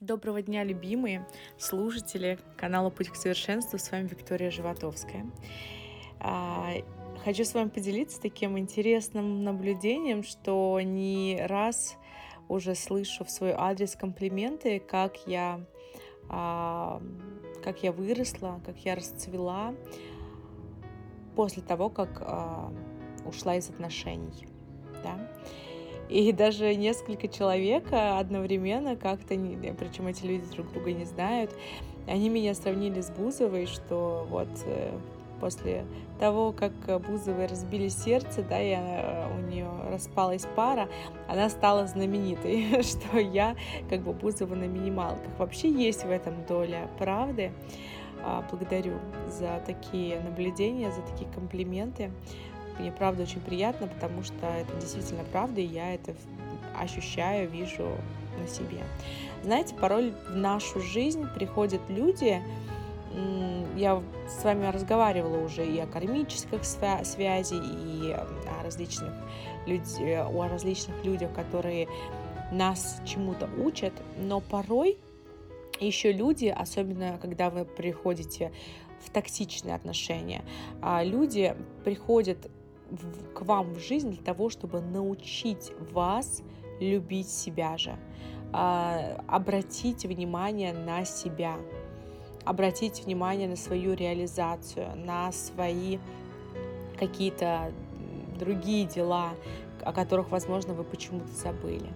Доброго дня, любимые слушатели канала «Путь к совершенству». С вами Виктория Животовская. А, хочу с вами поделиться таким интересным наблюдением, что не раз уже слышу в свой адрес комплименты, как я, а, как я выросла, как я расцвела после того, как а, ушла из отношений. Да? И даже несколько человек одновременно как-то, причем эти люди друг друга не знают, они меня сравнили с Бузовой, что вот э, после того, как Бузовой разбили сердце, да, и она, у нее распалась пара, она стала знаменитой, что я как бы Бузова на минималках. Вообще есть в этом доля правды. А, благодарю за такие наблюдения, за такие комплименты. Мне правда очень приятно, потому что это действительно правда, и я это ощущаю, вижу на себе. Знаете, порой в нашу жизнь приходят люди, я с вами разговаривала уже и о кармических связи, и о различных, люд... о различных людях, которые нас чему-то учат, но порой еще люди, особенно когда вы приходите в токсичные отношения, а, люди приходят к вам в жизнь для того, чтобы научить вас любить себя же, а, обратить внимание на себя, обратить внимание на свою реализацию, на свои какие-то другие дела, о которых, возможно, вы почему-то забыли.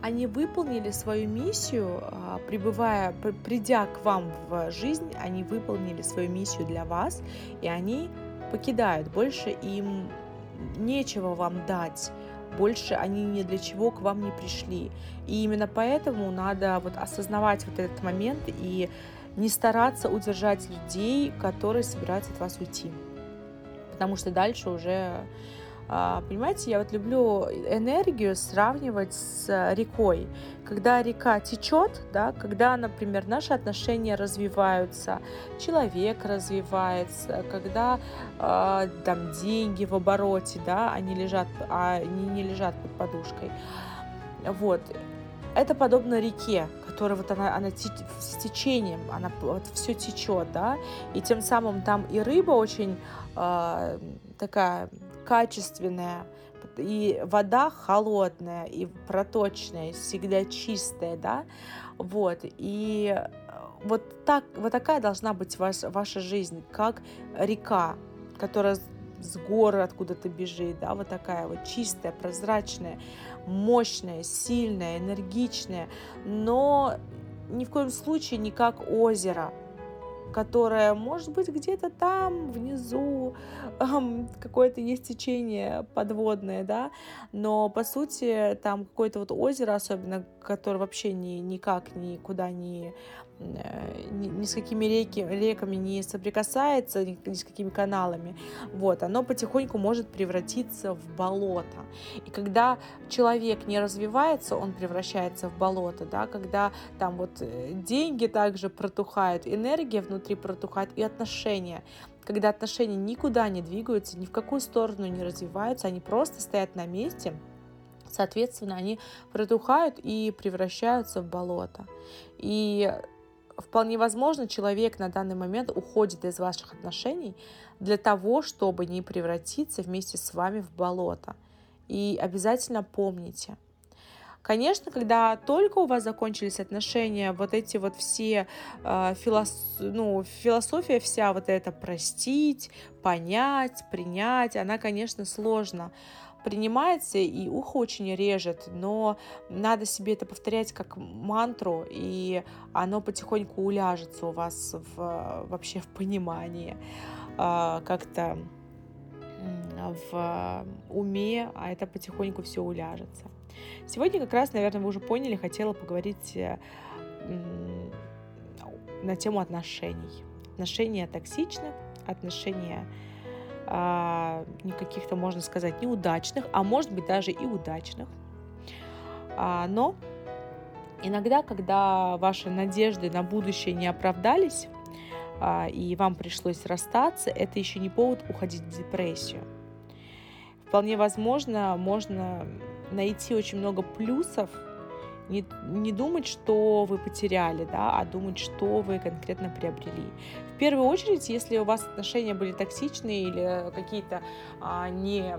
Они выполнили свою миссию, а, прибывая, придя к вам в жизнь, они выполнили свою миссию для вас, и они покидают. Больше им нечего вам дать, больше они ни для чего к вам не пришли. И именно поэтому надо вот осознавать вот этот момент и не стараться удержать людей, которые собираются от вас уйти. Потому что дальше уже понимаете, я вот люблю энергию сравнивать с рекой. Когда река течет, да, когда, например, наши отношения развиваются, человек развивается, когда э, там деньги в обороте, да, они лежат, а они не лежат под подушкой. Вот. Это подобно реке, которая вот она, она с течением, она вот все течет, да, и тем самым там и рыба очень э, такая качественная, и вода холодная, и проточная, всегда чистая, да, вот, и вот, так, вот такая должна быть ваш, ваша жизнь, как река, которая с горы откуда-то бежит, да, вот такая вот чистая, прозрачная, мощная, сильная, энергичная, но ни в коем случае не как озеро, которая может быть где-то там внизу эм, какое-то есть течение подводное, да, но по сути там какое-то вот озеро особенно, которое вообще ни, никак никуда не ни, ни с какими реки, реками не соприкасается, ни, ни с какими каналами, вот, оно потихоньку может превратиться в болото. И когда человек не развивается, он превращается в болото, да, когда там вот э, деньги также протухают, энергия внутри протухает и отношения. Когда отношения никуда не двигаются, ни в какую сторону не развиваются, они просто стоят на месте, соответственно, они протухают и превращаются в болото. И вполне возможно, человек на данный момент уходит из ваших отношений для того, чтобы не превратиться вместе с вами в болото. И обязательно помните, Конечно, когда только у вас закончились отношения, вот эти вот все э, филос... ну, философия вся вот это простить, понять, принять, она, конечно, сложно принимается и ухо очень режет, но надо себе это повторять как мантру, и оно потихоньку уляжется у вас в, вообще в понимании, а, как-то в уме, а это потихоньку все уляжется. Сегодня как раз, наверное, вы уже поняли, хотела поговорить э, на тему отношений. Отношения токсичны, отношения а, каких-то, можно сказать, неудачных, а может быть даже и удачных. А, но иногда, когда ваши надежды на будущее не оправдались, а, и вам пришлось расстаться, это еще не повод уходить в депрессию. Вполне возможно, можно найти очень много плюсов Не, не думать, что вы потеряли, да, а думать, что вы конкретно приобрели. В первую очередь, если у вас отношения были токсичные или какие-то а, не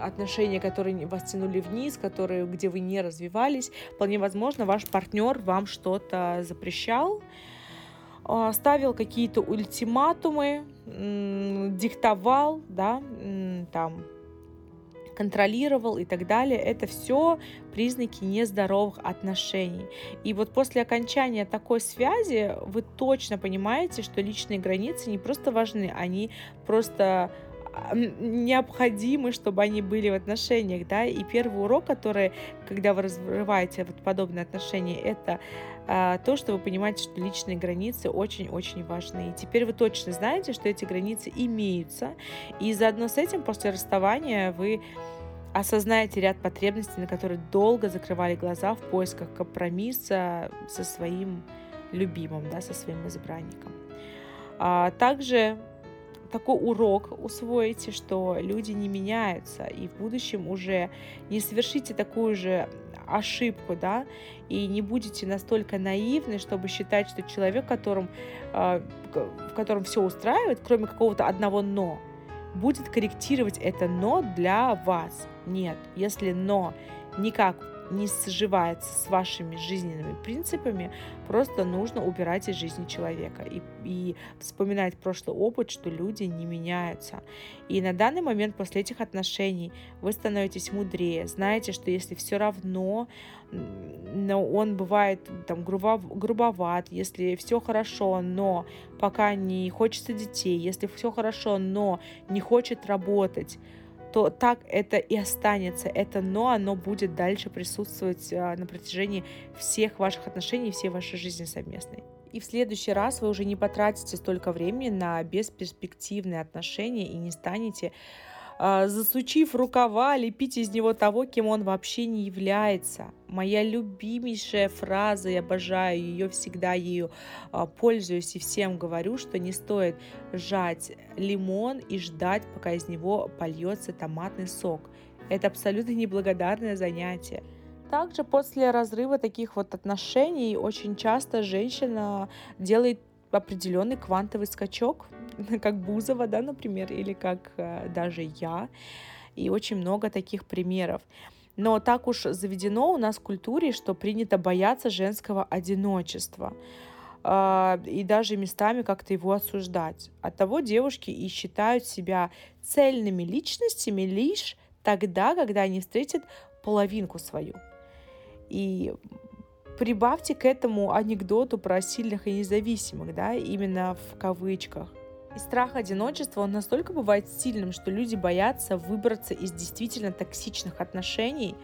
отношения, которые вас тянули вниз, которые, где вы не развивались, вполне возможно, ваш партнер вам что-то запрещал, а, ставил какие-то ультиматумы, диктовал, да, там, контролировал и так далее, это все признаки нездоровых отношений. И вот после окончания такой связи вы точно понимаете, что личные границы не просто важны, они просто необходимы, чтобы они были в отношениях, да, и первый урок, который, когда вы разрываете вот подобные отношения, это а, то, что вы понимаете, что личные границы очень-очень важны. И теперь вы точно знаете, что эти границы имеются, и заодно с этим после расставания вы осознаете ряд потребностей, на которые долго закрывали глаза в поисках компромисса со своим любимым, да, со своим избранником. А также такой урок усвоите, что люди не меняются, и в будущем уже не совершите такую же ошибку, да, и не будете настолько наивны, чтобы считать, что человек, которым, э, в котором все устраивает, кроме какого-то одного «но», будет корректировать это «но» для вас. Нет, если «но» никак не сживается с вашими жизненными принципами, просто нужно убирать из жизни человека и, и вспоминать прошлый опыт, что люди не меняются. И на данный момент после этих отношений вы становитесь мудрее, знаете, что если все равно но он бывает там грубов, грубоват, если все хорошо, но пока не хочется детей, если все хорошо, но не хочет работать, то так это и останется. Это но, оно будет дальше присутствовать а, на протяжении всех ваших отношений, всей вашей жизни совместной. И в следующий раз вы уже не потратите столько времени на бесперспективные отношения и не станете засучив рукава, лепить из него того, кем он вообще не является. Моя любимейшая фраза, я обожаю ее, всегда ею а, пользуюсь и всем говорю, что не стоит сжать лимон и ждать, пока из него польется томатный сок. Это абсолютно неблагодарное занятие. Также после разрыва таких вот отношений очень часто женщина делает определенный квантовый скачок, как Бузова, да, например, или как э, даже я, и очень много таких примеров. Но так уж заведено у нас в культуре, что принято бояться женского одиночества э, и даже местами как-то его осуждать. Оттого девушки и считают себя цельными личностями лишь тогда, когда они встретят половинку свою. И Прибавьте к этому анекдоту про сильных и независимых, да, именно в кавычках. И страх одиночества, он настолько бывает сильным, что люди боятся выбраться из действительно токсичных отношений,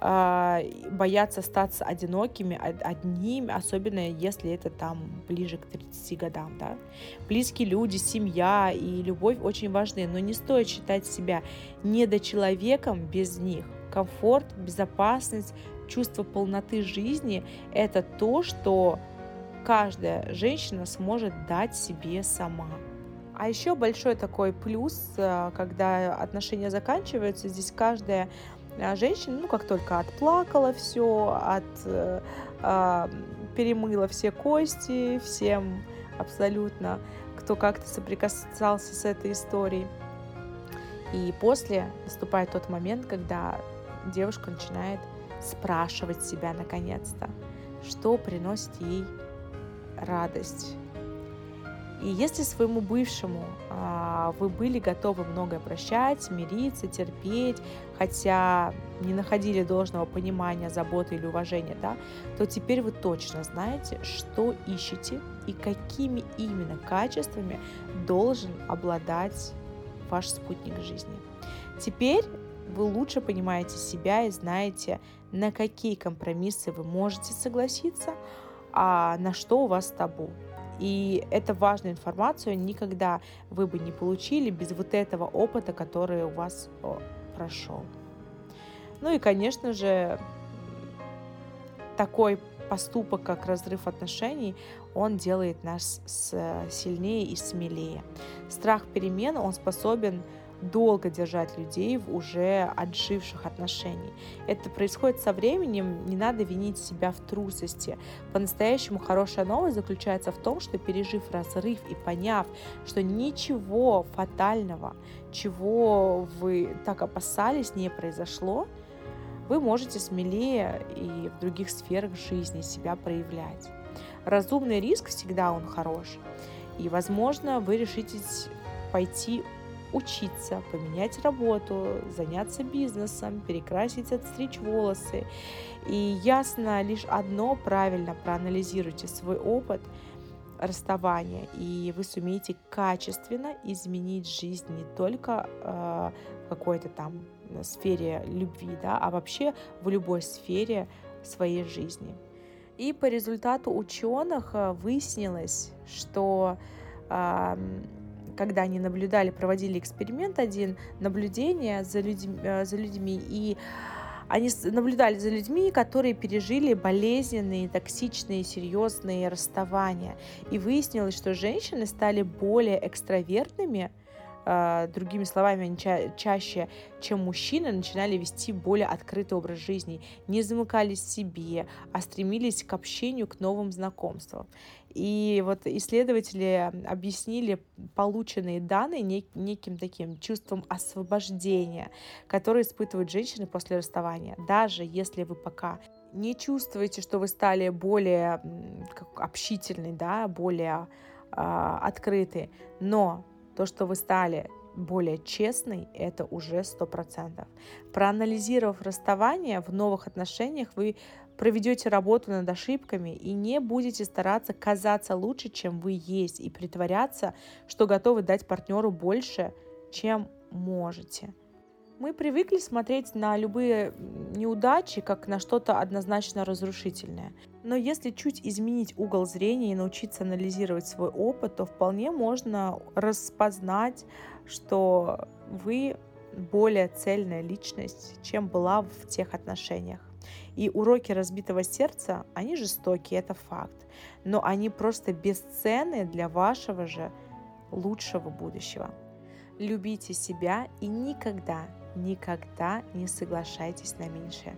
а, боятся остаться одинокими, одними, особенно если это там ближе к 30 годам, да. Близкие люди, семья и любовь очень важны, но не стоит считать себя недочеловеком без них. Комфорт, безопасность, чувство полноты жизни – это то, что каждая женщина сможет дать себе сама. А еще большой такой плюс, э, когда отношения заканчиваются, здесь каждая э, женщина, ну как только отплакала все, от, э, перемыла все кости, всем абсолютно, кто как-то соприкасался с этой историей. И после наступает тот момент, когда девушка начинает спрашивать себя наконец-то, что приносит ей радость. И если своему бывшему а, вы были готовы многое прощать, мириться, терпеть, хотя не находили должного понимания, заботы или уважения, да, то теперь вы точно знаете, что ищете и какими именно качествами должен обладать ваш спутник жизни. Теперь вы лучше понимаете себя и знаете, на какие компромиссы вы можете согласиться, а на что у вас табу. И это важная информация, никогда вы бы не получили без вот этого опыта, который у вас прошел. Ну и, конечно же, такой поступок, как разрыв отношений, он делает нас сильнее и смелее. Страх перемен, он способен долго держать людей в уже отживших отношениях. Это происходит со временем, не надо винить себя в трусости. По-настоящему хорошая новость заключается в том, что пережив разрыв и поняв, что ничего фатального, чего вы так опасались, не произошло, вы можете смелее и в других сферах жизни себя проявлять. Разумный риск всегда он хорош. И, возможно, вы решитесь пойти учиться, поменять работу, заняться бизнесом, перекрасить, отстричь волосы. И ясно лишь одно, правильно проанализируйте свой опыт расставания, и вы сумеете качественно изменить жизнь не только э, в какой-то там сфере любви, да, а вообще в любой сфере своей жизни. И по результату ученых э, выяснилось, что когда они наблюдали, проводили эксперимент один, наблюдение за людьми, э, за людьми и они наблюдали за людьми, которые пережили болезненные, токсичные, серьезные расставания. И выяснилось, что женщины стали более экстравертными, а, другими словами, они ча- чаще, чем мужчины, начинали вести более открытый образ жизни, не замыкались в себе, а стремились к общению, к новым знакомствам. И вот исследователи объяснили полученные данные нек- неким таким чувством освобождения, которое испытывают женщины после расставания. Даже если вы пока не чувствуете, что вы стали более общительной, да, более э, открытой, но то, что вы стали более честной, это уже сто процентов. Проанализировав расставание в новых отношениях, вы проведете работу над ошибками и не будете стараться казаться лучше, чем вы есть, и притворяться, что готовы дать партнеру больше, чем можете. Мы привыкли смотреть на любые неудачи как на что-то однозначно разрушительное. Но если чуть изменить угол зрения и научиться анализировать свой опыт, то вполне можно распознать, что вы более цельная личность, чем была в тех отношениях. И уроки разбитого сердца, они жестокие, это факт. Но они просто бесценны для вашего же лучшего будущего. Любите себя и никогда никогда не соглашайтесь на меньшее.